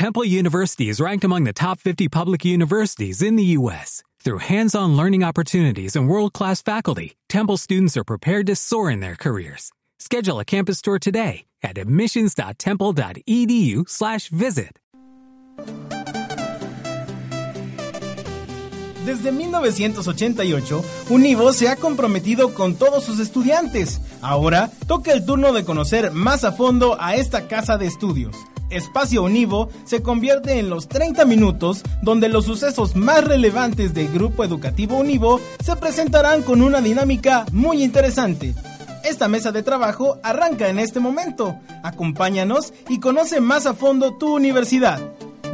Temple University is ranked among the top 50 public universities in the U.S. Through hands-on learning opportunities and world-class faculty, Temple students are prepared to soar in their careers. Schedule a campus tour today at admissions.temple.edu/visit. Desde 1988, Univo se ha comprometido con todos sus estudiantes. Ahora toca el turno de conocer más a fondo a esta casa de estudios. Espacio Univo se convierte en los 30 minutos donde los sucesos más relevantes del grupo educativo Univo se presentarán con una dinámica muy interesante. Esta mesa de trabajo arranca en este momento. Acompáñanos y conoce más a fondo tu universidad.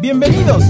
Bienvenidos.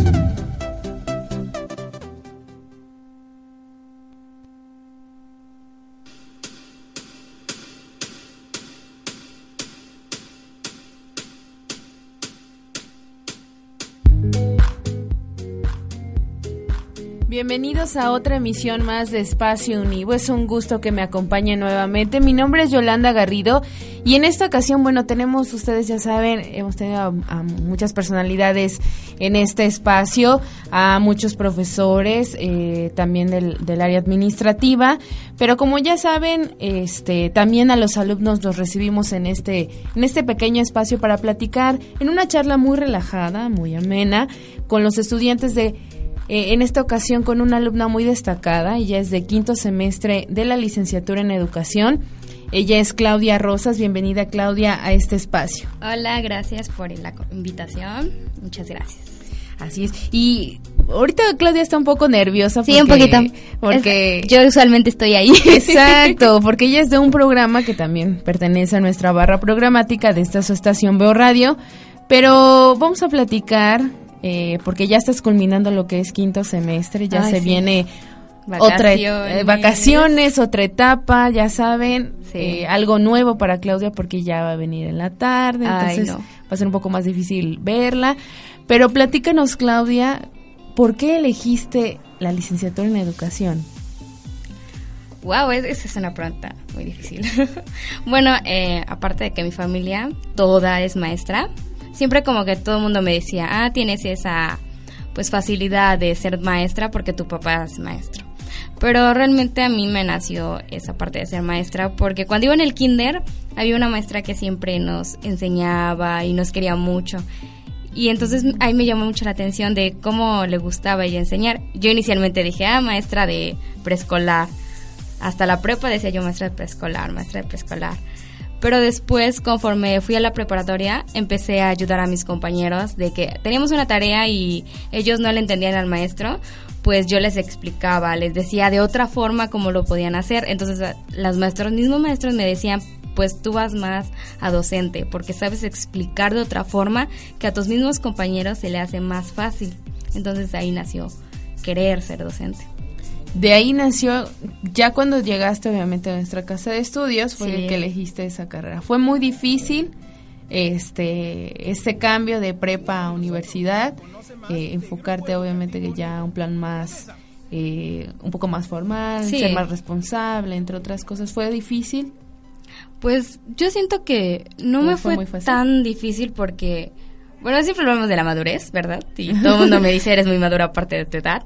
Bienvenidos a otra emisión más de Espacio Univo. Es un gusto que me acompañe nuevamente. Mi nombre es Yolanda Garrido y en esta ocasión, bueno, tenemos, ustedes ya saben, hemos tenido a, muchas personalidades en este espacio, a muchos profesores, eh, también del, del, área administrativa, pero como ya saben, este, también a los alumnos los recibimos en este, en este pequeño espacio para platicar en una charla muy relajada, muy amena, con los estudiantes de eh, en esta ocasión con una alumna muy destacada, ella es de quinto semestre de la licenciatura en educación. Ella es Claudia Rosas, bienvenida Claudia a este espacio. Hola, gracias por la invitación, muchas gracias. Así es. Y ahorita Claudia está un poco nerviosa. Sí, un poquito. Porque yo usualmente estoy ahí. Exacto, porque ella es de un programa que también pertenece a nuestra barra programática de esta su estación Veo Radio. Pero vamos a platicar eh, porque ya estás culminando lo que es quinto semestre, ya se viene otra eh, vacaciones, otra etapa, ya saben, eh, algo nuevo para Claudia porque ya va a venir en la tarde, entonces va a ser un poco más difícil verla. Pero platícanos, Claudia, ¿por qué elegiste la licenciatura en educación? Wow, esa es una pregunta muy difícil. bueno, aparte de que mi familia toda es maestra, siempre como que todo el mundo me decía, ah, tienes esa pues facilidad de ser maestra porque tu papá es maestro. Pero realmente a mí me nació esa parte de ser maestra porque cuando iba en el kinder había una maestra que siempre nos enseñaba y nos quería mucho. Y entonces ahí me llamó mucho la atención de cómo le gustaba ella enseñar. Yo inicialmente dije, ah, maestra de preescolar. Hasta la prepa decía yo maestra de preescolar, maestra de preescolar. Pero después, conforme fui a la preparatoria, empecé a ayudar a mis compañeros de que teníamos una tarea y ellos no le entendían al maestro, pues yo les explicaba, les decía de otra forma cómo lo podían hacer. Entonces, los maestros, mismos maestros me decían, pues tú vas más a docente, porque sabes explicar de otra forma que a tus mismos compañeros se le hace más fácil. Entonces ahí nació querer ser docente de ahí nació, ya cuando llegaste obviamente a nuestra casa de estudios, fue el que elegiste esa carrera. Fue muy difícil este ese cambio de prepa a universidad, eh, enfocarte obviamente que ya a un plan más, eh, un poco más formal, ser más responsable, entre otras cosas. ¿Fue difícil? Pues yo siento que no me fue, fue tan difícil porque bueno, siempre hablamos de la madurez, ¿verdad? Y todo el mundo me dice, eres muy madura aparte de tu edad.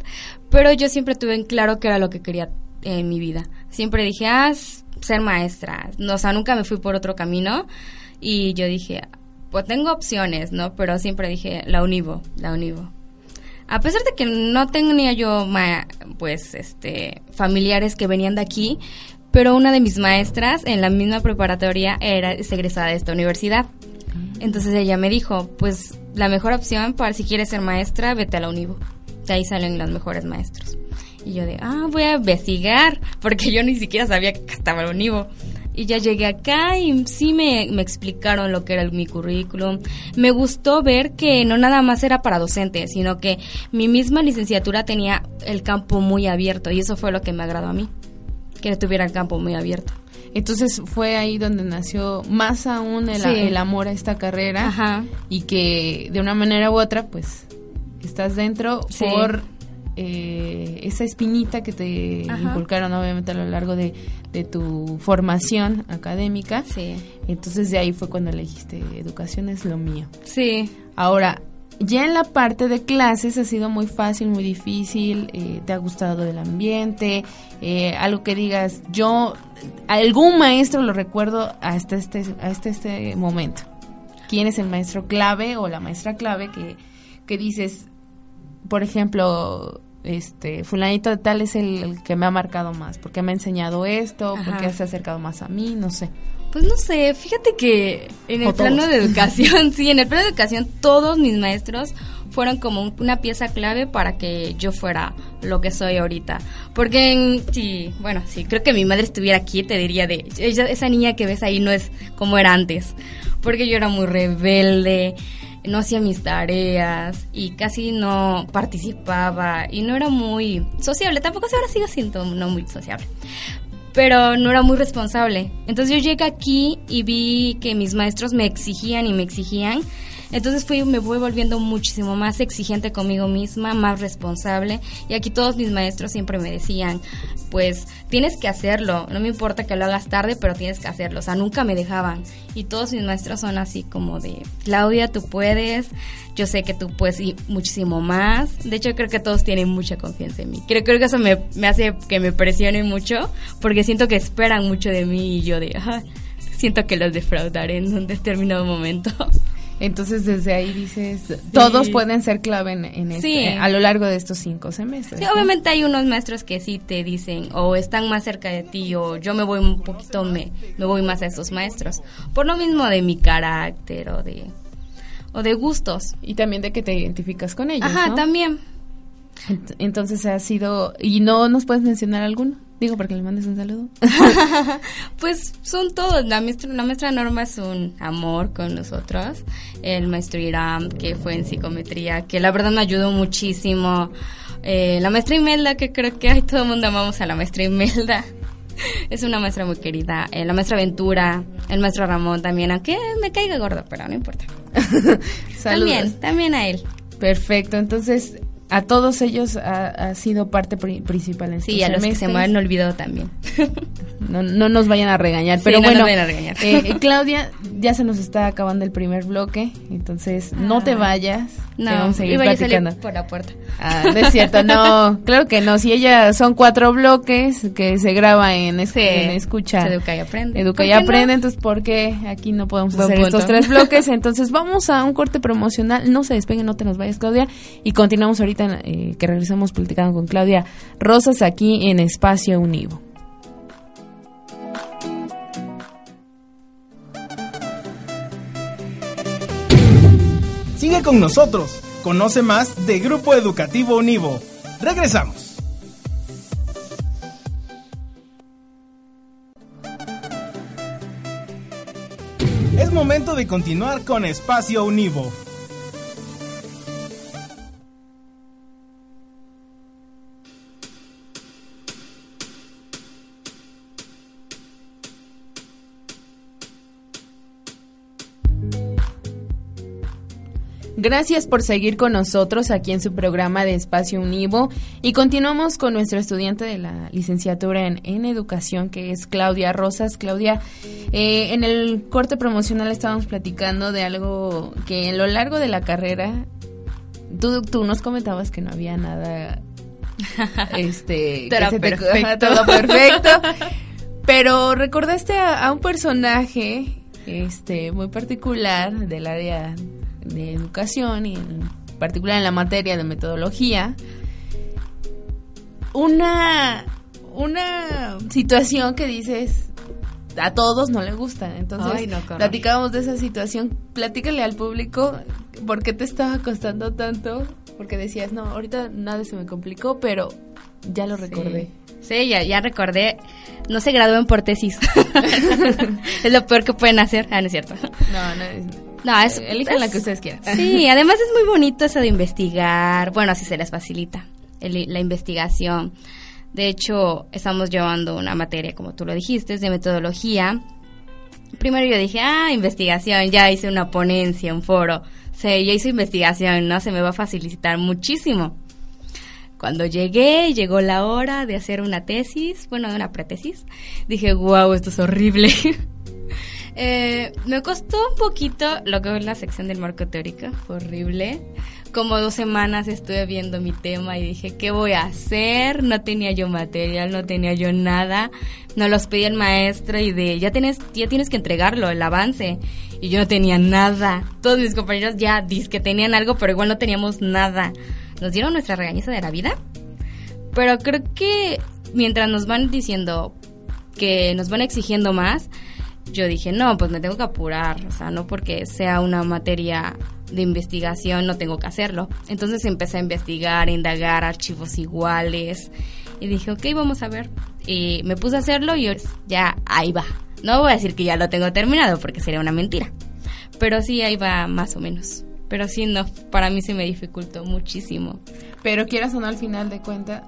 Pero yo siempre tuve en claro que era lo que quería en mi vida. Siempre dije, ah, ser maestra. No, o sea, nunca me fui por otro camino. Y yo dije, pues tengo opciones, ¿no? Pero siempre dije, la Univo, la Univo. A pesar de que no tenía yo, pues, este, familiares que venían de aquí, pero una de mis maestras en la misma preparatoria era egresada de esta universidad. Entonces ella me dijo, pues la mejor opción para si quieres ser maestra, vete a la Univo. De ahí salen los mejores maestros. Y yo de, ah, voy a investigar, porque yo ni siquiera sabía que estaba la Univo. Y ya llegué acá y sí me, me explicaron lo que era mi currículum. Me gustó ver que no nada más era para docentes, sino que mi misma licenciatura tenía el campo muy abierto y eso fue lo que me agradó a mí, que tuviera el campo muy abierto. Entonces fue ahí donde nació más aún el, amor a esta carrera y que de una manera u otra pues estás dentro por eh, esa espinita que te inculcaron obviamente a lo largo de, tu formación académica. Sí. Entonces de ahí fue cuando elegiste educación es lo mío. Sí. Ahora, Ya en la parte de clases ha sido muy fácil, muy difícil, eh, te ha gustado el ambiente, eh, algo que digas, yo, algún maestro lo recuerdo hasta este, hasta este momento. ¿Quién es el maestro clave o la maestra clave que, que dices, por ejemplo, este fulanito de tal es el, que me ha marcado más, porque me ha enseñado esto, porque se ha acercado más a mí, no sé. Pues no sé, fíjate que en el plano de educación, sí, en el plano de educación todos mis maestros fueron como una pieza clave para que yo fuera lo que soy ahorita. Porque en, sí, bueno, sí, creo que mi madre estuviera aquí, te diría de, esa niña que ves ahí no es como era antes. Porque yo era muy rebelde, no hacía mis tareas y casi no participaba y no era muy sociable. Tampoco ahora sigo siendo no muy sociable pero no era muy responsable. Entonces yo llegué aquí y vi que mis maestros me exigían y me exigían. Entonces fui, me voy volviendo muchísimo más exigente conmigo misma, más responsable. Y aquí todos mis maestros siempre me decían, pues tienes que hacerlo, no me importa que lo hagas tarde, pero tienes que hacerlo. O sea, nunca me dejaban. Y todos mis maestros son así como de, Claudia, tú puedes, yo sé que tú puedes ir muchísimo más. De hecho, creo que todos tienen mucha confianza en mí. Creo, creo que eso me, hace que me presione mucho, porque siento que esperan mucho de mí y yo de, siento que los defraudaré en un determinado momento. Entonces desde ahí dices, todos pueden ser clave en, este, a lo largo de estos cinco semestres. Sí, obviamente hay unos maestros que sí te dicen o están más cerca de ti o yo me voy un poquito, me, me voy más a estos maestros. Por lo mismo de mi carácter o de, o de gustos. Y también de que te identificas con ellos. Ajá, también. Entonces ha sido, ¿y no nos puedes mencionar alguno? Digo, para que le mandes un saludo. pues son todos. La maestra, la maestra Norma es un amor con nosotros. El maestro Iram, que fue en psicometría, que la verdad me ayudó muchísimo. Eh, la maestra Imelda, que creo que hay todo el mundo amamos a la maestra Imelda. es una maestra muy querida. Eh, la maestra Ventura, el maestro Ramón también, aunque me caiga gordo, pero no importa. también, también a él. Perfecto, entonces a todos ellos ha, sido parte principal en Sí, a los que se me han olvidado también. no, no nos vayan a regañar, pero bueno, eh, eh, Claudia, ya se nos está acabando el primer bloque, entonces no te ah. vayas. No, vamos a seguir iba platicando. A salir por la puerta. Ah, no es cierto, no, claro que no. Si ella son cuatro bloques que se graba en, este, en escucha. educa y aprende. Educa y aprende, entonces ¿por qué aquí no podemos hacer estos tres bloques? Entonces vamos a un corte promocional. No se despeguen, no te nos vayas, Claudia, y continuamos ahorita eh, que regresamos platicando con Claudia Rosas aquí en Espacio Univo. Sigue con nosotros. Conoce más de Grupo Educativo Univo. Regresamos. Es momento de continuar con Espacio Univo. Gracias por seguir con nosotros aquí en su programa de Espacio Univo y continuamos con nuestro estudiante de la licenciatura en, educación que es Claudia Rosas. Claudia, eh, en el corte promocional estábamos platicando de algo que en lo largo de la carrera tú, tú nos comentabas que no había nada este perfecto. todo perfecto pero recordaste a, a un personaje este muy particular del área de educación y en particular en la materia de metodología, una, una situación que dices a todos no le gusta. Entonces, platicábamos de esa situación. Platícale al público por qué te estaba costando tanto. Porque decías, no, ahorita nada se me complicó, pero ya lo recordé. Sí, ya, ya recordé. No se gradúen por tesis. es lo peor que pueden hacer. Ah, no es cierto. No, no es no, es, elijan la que ustedes quieran. Sí, además es muy bonito eso de investigar. Bueno, así se les facilita la investigación. De hecho, estamos llevando una materia, como tú lo dijiste, de metodología. Primero yo dije, ah, investigación, ya hice una ponencia, un foro. Sí, ya hice investigación, ¿no? Se me va a facilitar muchísimo. Cuando llegué, llegó la hora de hacer una tesis, bueno, una pretesis, dije, wow, esto es horrible. Eh, me costó un poquito lo que es la sección del marco teórico, horrible. Como dos semanas estuve viendo mi tema y dije, ¿qué voy a hacer? No tenía yo material, no tenía yo nada. Nos los pedí el maestro y de, ya tienes, ya tienes que entregarlo, el avance. Y yo no tenía nada. Todos mis compañeros ya que tenían algo, pero igual no teníamos nada. Nos dieron nuestra regañiza de la vida. Pero creo que mientras nos van diciendo que nos van exigiendo más, yo dije, no, pues me tengo que apurar, o sea, no porque sea una materia de investigación, no tengo que hacerlo. Entonces empecé a investigar, a indagar archivos iguales y dije, ok, vamos a ver. Y me puse a hacerlo y ya ahí va. No voy a decir que ya lo tengo terminado porque sería una mentira, pero sí ahí va más o menos. Pero sí, no, para mí se me dificultó muchísimo. Pero quieras o no, al final de cuentas,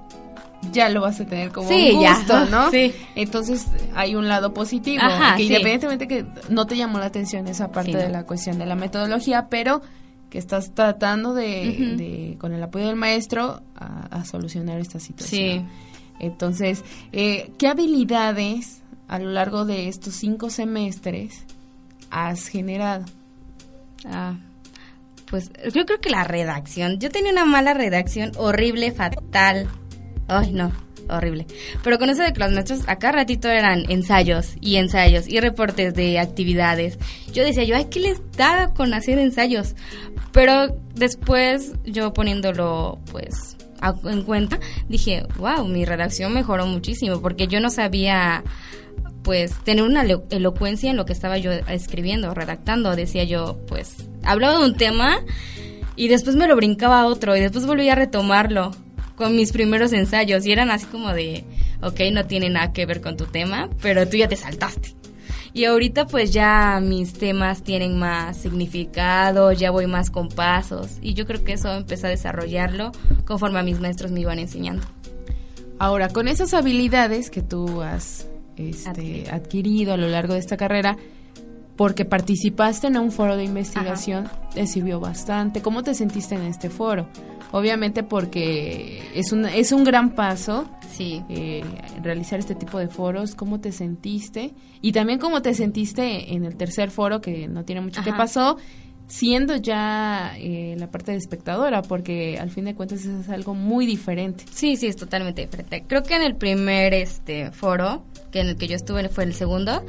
ya lo vas a tener como un gusto, ¿no? Sí. Entonces hay un lado positivo, que independientemente que no te llamó la atención esa parte de la cuestión de la metodología, pero que estás tratando de, con el apoyo del maestro, a, solucionar esta situación. Sí. Entonces, eh, ¿qué habilidades a lo largo de estos cinco semestres has generado? Ah, pues yo creo que la redacción. Yo tenía una mala redacción horrible, fatal Ay, no, horrible. Pero con eso de que los maestros acá ratito eran ensayos y ensayos y reportes de actividades. Yo decía yo, ay, ¿qué les da con hacer ensayos? Pero después yo poniéndolo, pues, en cuenta, dije, wow, mi redacción mejoró muchísimo porque yo no sabía pues tener una elocuencia en lo que estaba yo escribiendo, redactando, decía yo, pues hablaba de un tema y después me lo brincaba a otro y después volvía a retomarlo con mis primeros ensayos y eran así como de, ok, no tiene nada que ver con tu tema, pero tú ya te saltaste. Y ahorita pues ya mis temas tienen más significado, ya voy más con pasos y yo creo que eso empecé a desarrollarlo conforme a mis maestros me iban enseñando. Ahora, con esas habilidades que tú has este, adquirido a lo largo de esta carrera, porque participaste en un foro de investigación, te sirvió bastante. ¿Cómo te sentiste en este foro? Obviamente porque es un, es un gran paso sí. Eh, realizar este tipo de foros. ¿Cómo te sentiste? Y también cómo te sentiste en el tercer foro, que no tiene mucho que pasó, siendo ya eh, la parte de espectadora, porque al fin de cuentas es algo muy diferente. Sí, sí, es totalmente diferente. Creo que en el primer este foro, que en el que yo estuve fue el segundo,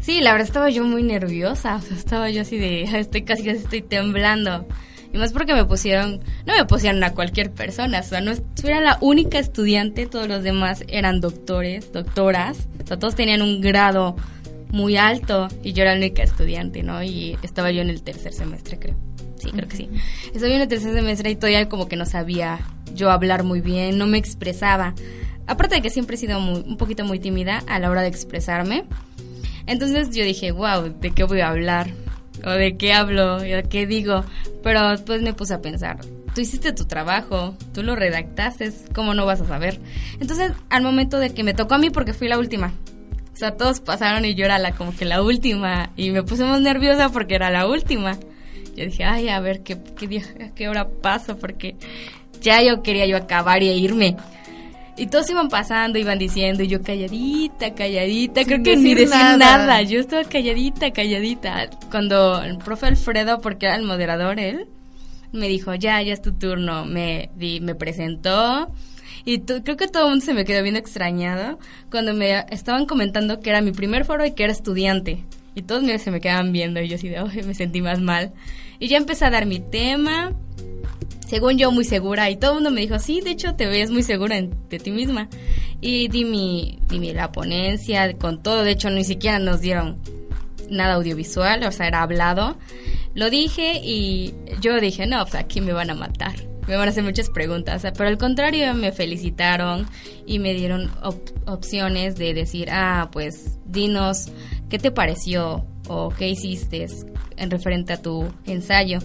sí, la verdad estaba yo muy nerviosa, o sea, estaba yo así de, estoy casi, casi estoy temblando. Y más porque me pusieron, no me pusieron a cualquier persona, o sea, no era la única estudiante, todos los demás eran doctores, doctoras, o sea, todos tenían un grado muy alto y yo era la única estudiante, ¿no? Y estaba yo en el tercer semestre, creo. Sí, creo que sí. Estaba yo en el tercer semestre y todavía como que no sabía yo hablar muy bien, no me expresaba. Aparte de que siempre he sido un poquito muy tímida a la hora de expresarme. Entonces yo dije, wow, ¿de qué voy a hablar? o de qué hablo, o qué digo, pero pues me puse a pensar, tú hiciste tu trabajo, tú lo redactaste, ¿cómo no vas a saber? Entonces, al momento de que me tocó a mí porque fui la última, o sea, todos pasaron y yo era la como que la última y me puse más nerviosa porque era la última. Yo dije, ay, a ver qué qué, qué hora paso porque ya yo quería yo acabar y irme. Y todos iban pasando, iban diciendo, y yo calladita, calladita, creo que ni decía nada. Yo estaba calladita, calladita. Cuando el profe Alfredo, porque era el moderador él, me dijo, ya, ya es tu turno. Me, me presentó. Y creo que todo el mundo se me quedó bien extrañado cuando me estaban comentando que era mi primer foro y que era estudiante. Y todos se me quedaban viendo y yo así de, me sentí más mal. Y ya empecé a dar mi tema según yo, muy segura. Y todo el mundo me dijo, sí, de hecho te ves muy segura de ti misma. Y di mi, di mi, la ponencia con todo. De hecho, ni siquiera nos dieron nada audiovisual, o sea, era hablado. Lo dije y yo dije, no, pues aquí me van a matar. Me van a hacer muchas preguntas. Pero al contrario, me felicitaron y me dieron opciones de decir, ah, pues dinos, ¿qué te pareció? ¿O qué hiciste? en referente a tu ensayo.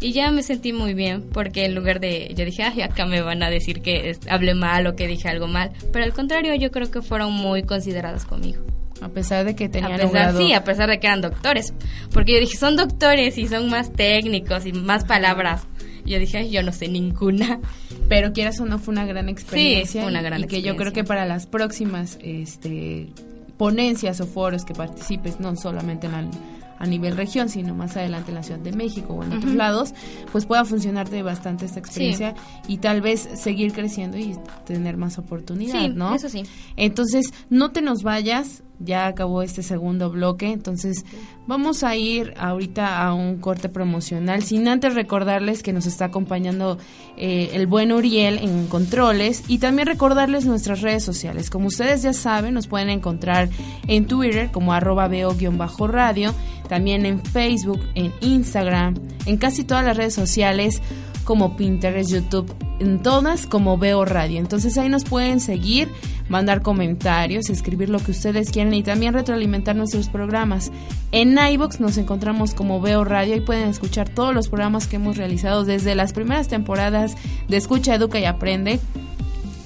Y ya me sentí muy bien porque en lugar de, yo dije, ay, acá me van a decir que hablé mal o que dije algo mal, pero al contrario yo creo que fueron muy considerados conmigo. A pesar de que tenían a Sí, a pesar de que eran doctores. Porque yo dije, son doctores y son más técnicos y más palabras. yo dije, ay, yo no sé ninguna. Pero quieras o no, fue una gran experiencia. Sí, fue una gran y que yo creo que para las próximas este, ponencias o foros que participes, no solamente en la a nivel región, sino más adelante en la Ciudad de México o en otros lados, pues pueda funcionarte bastante esta experiencia y tal vez seguir creciendo y tener más oportunidad, ¿no? Eso sí. Entonces, no te nos vayas, ya acabó este segundo bloque, entonces vamos a ir ahorita a un corte promocional, sin antes recordarles que nos está acompañando eh, el buen Uriel en controles y también recordarles nuestras redes sociales. Como ustedes ya saben, nos pueden encontrar en Twitter como arroba veo-radio, también en Facebook, en Instagram, en casi todas las redes sociales como Pinterest, YouTube, en todas como Veo Radio. Entonces ahí nos pueden seguir, mandar comentarios, escribir lo que ustedes quieran y también retroalimentar nuestros programas. En iBox nos encontramos como Veo Radio y pueden escuchar todos los programas que hemos realizado desde las primeras temporadas de Escucha, Educa y Aprende.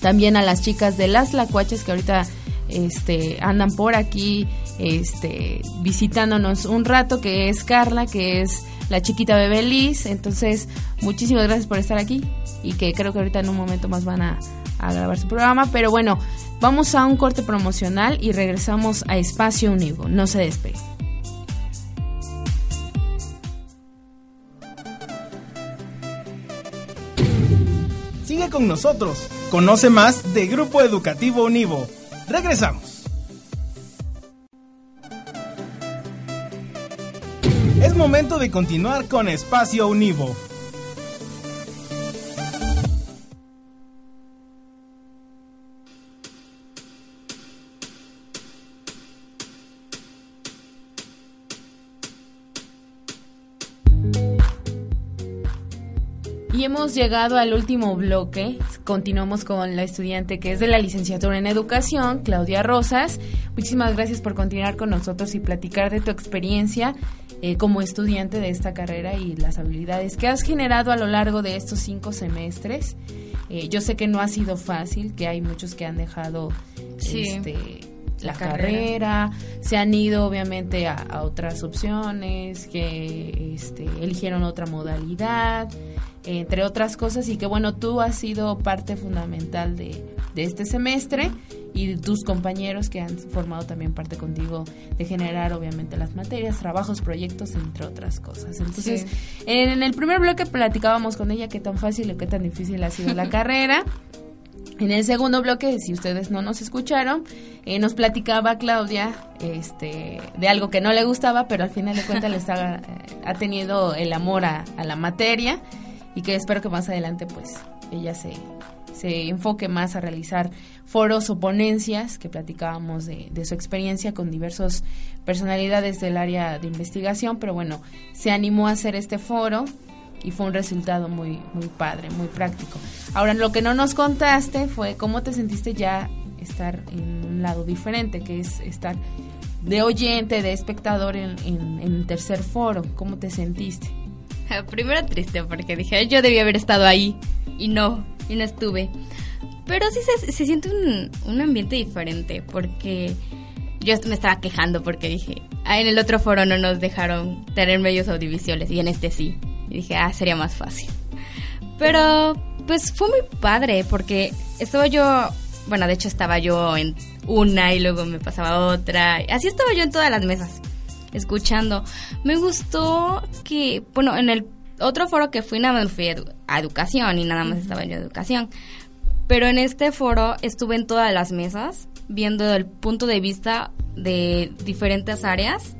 También a las chicas de Las Lacuaches que ahorita este, andan por aquí este, visitándonos un rato, que es Carla, que es la chiquita bebé Liz. Entonces, muchísimas gracias por estar aquí y que creo que ahorita en un momento más van a, grabar su programa. Pero bueno, vamos a un corte promocional y regresamos a Espacio Univo. No se despegue. Sigue con nosotros. Conoce más de Grupo Educativo Univo. Regresamos. Es momento de continuar con Espacio Univo. Hemos llegado al último bloque. Continuamos con la estudiante que es de la licenciatura en educación, Claudia Rosas. Muchísimas gracias por continuar con nosotros y platicar de tu experiencia eh, como estudiante de esta carrera y las habilidades que has generado a lo largo de estos cinco semestres. Eh, yo sé que no ha sido fácil, que hay muchos que han dejado este, la, carrera. se han ido obviamente a, otras opciones, que este, eligieron otra modalidad, entre otras cosas, y que bueno, tú has sido parte fundamental de, de este semestre y tus compañeros que han formado también parte contigo de generar obviamente las materias, trabajos, proyectos, entre otras cosas. Entonces, en el primer bloque platicábamos con ella qué tan fácil o qué tan difícil ha sido la carrera. En el segundo bloque, si ustedes no nos escucharon, eh, nos platicaba Claudia este, de algo que no le gustaba, pero al final de cuentas le está, ha tenido el amor a, a la materia y que espero que más adelante pues ella se, se enfoque más a realizar foros o ponencias que platicábamos de, su experiencia con diversas personalidades del área de investigación, pero bueno, se animó a hacer este foro y fue un resultado muy, muy padre, muy práctico. Ahora, lo que no nos contaste fue cómo te sentiste ya estar en un lado diferente, que es estar de oyente, de espectador en, en, en tercer foro. ¿Cómo te sentiste? Primero triste porque dije, yo debía haber estado ahí y no, y no estuve. Pero sí se, se siente un, un, ambiente diferente porque yo me estaba quejando porque dije, ah, en el otro foro no nos dejaron tener medios audiovisuales y en este sí. Y dije, ah, sería más fácil. Pero pues fue muy padre porque estaba yo, bueno, de hecho estaba yo en una y luego me pasaba otra. Así estaba yo en todas las mesas, escuchando. Me gustó que, bueno, en el otro foro que fui nada más fui a educación y nada más estaba yo en educación. Pero en este foro estuve en todas las mesas viendo el punto de vista de diferentes áreas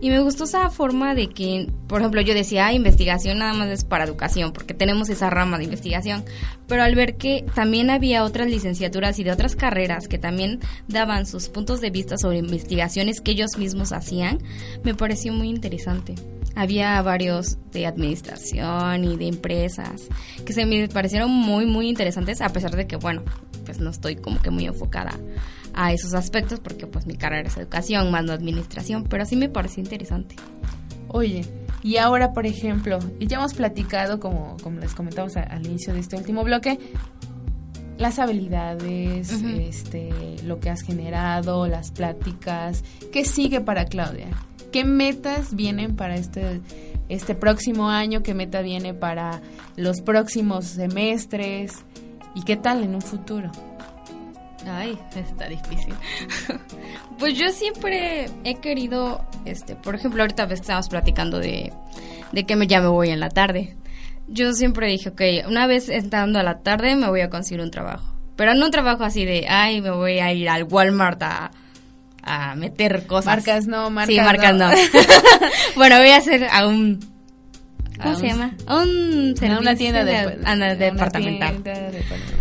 y me gustó esa forma de que, por ejemplo, yo decía, ah, investigación nada más es para educación, porque tenemos esa rama de investigación. Pero al ver que también había otras licenciaturas y de otras carreras que también daban sus puntos de vista sobre investigaciones que ellos mismos hacían, me pareció muy interesante había varios de administración y de empresas que se me parecieron muy, muy interesantes, a pesar de que, bueno, pues no estoy como que muy enfocada a esos aspectos, porque pues mi carrera es educación, más no administración, pero sí me pareció interesante. Oye, y ahora, por ejemplo, y ya hemos platicado, como, como les comentamos al inicio de este último bloque, las habilidades, este, lo que has generado, las pláticas, ¿qué sigue para Claudia? ¿Qué metas vienen para este, este próximo año? ¿Qué meta viene para los próximos semestres? ¿Y qué tal en un futuro? Ay, está difícil. pues yo siempre he querido, este, por ejemplo, ahorita estamos platicando de, de que ya me voy en la tarde. Yo siempre dije, ok, una vez entrando a la tarde me voy a conseguir un trabajo. Pero no un trabajo así de, ay, me voy a ir al Walmart a, a meter cosas. Marcas no, marcas Sí, marcas no. bueno, voy a hacer a un ¿Cómo se llama? Un a una tienda de, de, departamental.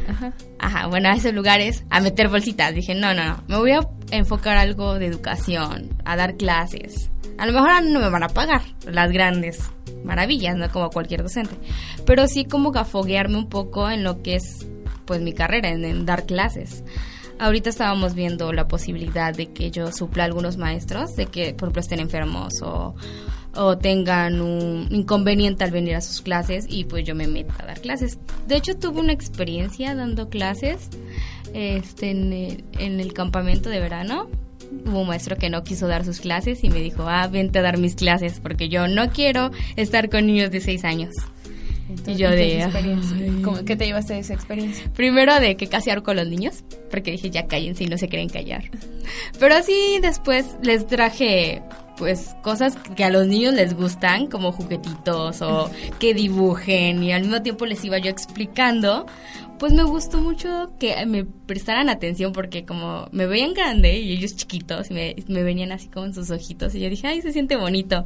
Ajá. Ajá, bueno, a esos lugares a meter bolsitas. Dije, no, no, no, me voy a enfocar algo de educación, a dar clases. A lo mejor no me van a pagar las grandes maravillas, no como cualquier docente, pero sí como que afoguearme un poco en lo que es pues mi carrera, en, dar clases. Ahorita estábamos viendo la posibilidad de que yo supla a algunos maestros, de que por ejemplo estén enfermos o, o tengan un inconveniente al venir a sus clases y pues yo me meto a dar clases. De hecho tuve una experiencia dando clases este, en, el, en el campamento de verano. Hubo un maestro que no quiso dar sus clases y me dijo, ah, vente a dar mis clases porque yo no quiero estar con niños de 6 años. y yo de... ¿Qué te llevaste de esa experiencia? Primero de que casi con los niños, porque dije, ya cállense y no se quieren callar. Pero así después les traje pues cosas que a los niños les gustan, como juguetitos o que dibujen y al mismo tiempo les iba yo explicando, pues me gustó mucho que me prestaran atención porque como me veían grande y ellos chiquitos y me, venían así como en sus ojitos y yo dije, ay, se siente bonito.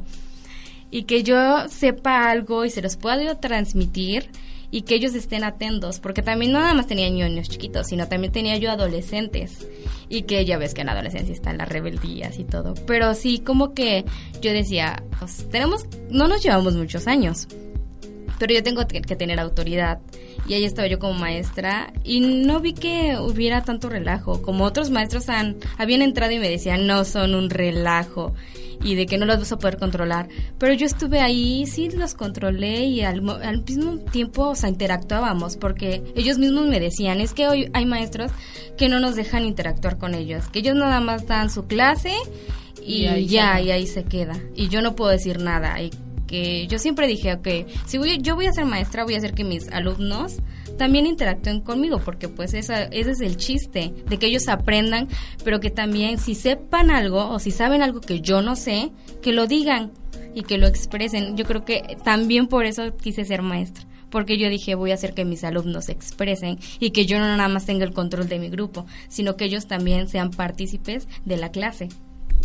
Y que yo sepa algo y se los pueda transmitir y que ellos estén atentos, porque también no nada más tenía niños chiquitos, sino también tenía yo adolescentes. Y que ya ves que en la adolescencia están las rebeldías y todo, pero sí como que yo decía, pues tenemos, no nos llevamos muchos años, pero yo tengo que tener autoridad. Y ahí estaba yo como maestra y no vi que hubiera tanto relajo. Como otros maestros han, habían entrado y me decían, no son un relajo y de que no los vas a poder controlar. Pero yo estuve ahí, sí los controlé y al, al mismo tiempo, o sea, interactuábamos porque ellos mismos me decían, es que hoy hay maestros que no nos dejan interactuar con ellos, que ellos nada más dan su clase y, ya, y ahí se queda. Y yo no puedo decir nada. Y que yo siempre dije, ok, si voy, yo voy a ser maestra, voy a hacer que mis alumnos también interactúen conmigo, porque pues esa, ese es el chiste, de que ellos aprendan, pero que también si sepan algo o si saben algo que yo no sé, que lo digan y que lo expresen. Yo creo que también por eso quise ser maestra porque yo dije voy a hacer que mis alumnos se expresen y que yo no nada más tenga el control de mi grupo, sino que ellos también sean partícipes de la clase.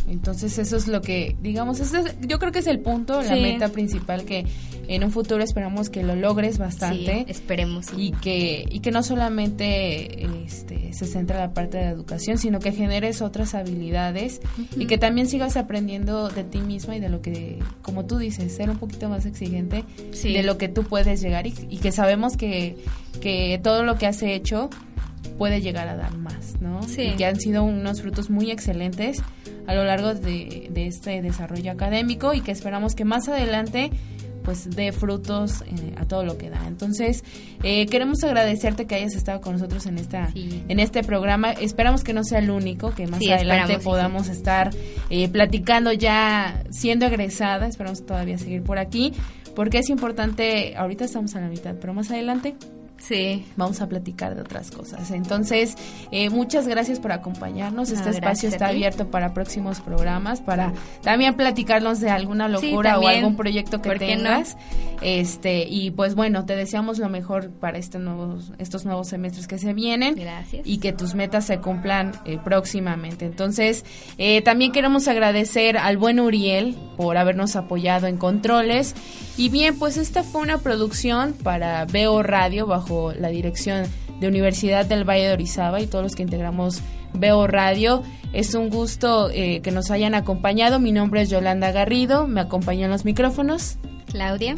Entonces eso es lo que, digamos, yo creo que es el punto, la meta principal que en un futuro esperamos que lo logres bastante. esperemos. Y que, y que no solamente este, se centra la parte de la educación, sino que generes otras habilidades y que también sigas aprendiendo de ti misma y de lo que, como tú dices, ser un poquito más exigente de lo que tú puedes llegar y, que sabemos que, que todo lo que has hecho puede llegar a dar más, ¿no? Sí. Y que han sido unos frutos muy excelentes a lo largo de, este desarrollo académico y que esperamos que más adelante pues dé frutos eh, a todo lo que da. Entonces, eh, queremos agradecerte que hayas estado con nosotros en esta en este programa. Esperamos que no sea el único, que más adelante podamos estar eh, platicando ya siendo egresada. Esperamos todavía seguir por aquí, porque es importante, ahorita estamos a la mitad, pero más adelante Sí. Vamos a platicar de otras cosas. Entonces, eh, muchas gracias por acompañarnos. este espacio está abierto para próximos programas, para también platicarnos de alguna locura o algún proyecto que tengas. Este, y pues bueno, te deseamos lo mejor para este nuevos, estos nuevos semestres que se vienen. Gracias. Y que tus metas se cumplan eh, próximamente. Entonces, eh, también queremos agradecer al buen Uriel por habernos apoyado en controles. Y bien, pues esta fue una producción para Veo Radio bajo la dirección de Universidad del Valle de Orizaba y todos los que integramos Veo Radio. Es un gusto eh, que nos hayan acompañado. Mi nombre es Yolanda Garrido, me acompañó en los micrófonos. Claudia.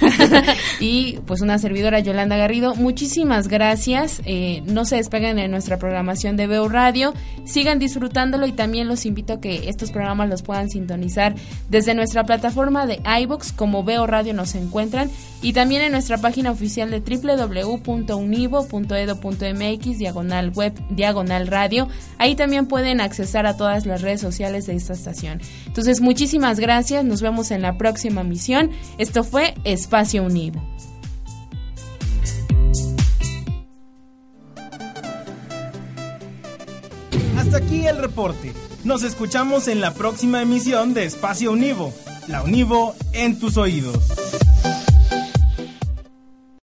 Y pues una servidora Yolanda Garrido. Muchísimas gracias. Eh, no se despeguen de nuestra programación de Veo Radio. Sigan disfrutándolo y también los invito a que estos programas los puedan sintonizar desde nuestra plataforma de iBox como Veo Radio nos encuentran y también en nuestra página oficial de www.univo.edo.mx diagonal web diagonal radio. Ahí también pueden accesar a todas las redes sociales de esta estación. Entonces, muchísimas gracias. Nos vemos en la próxima misión. Esto fue Espacio Unido. Hasta aquí el reporte. Nos escuchamos en la próxima emisión de Espacio Univo. La Univo en tus oídos.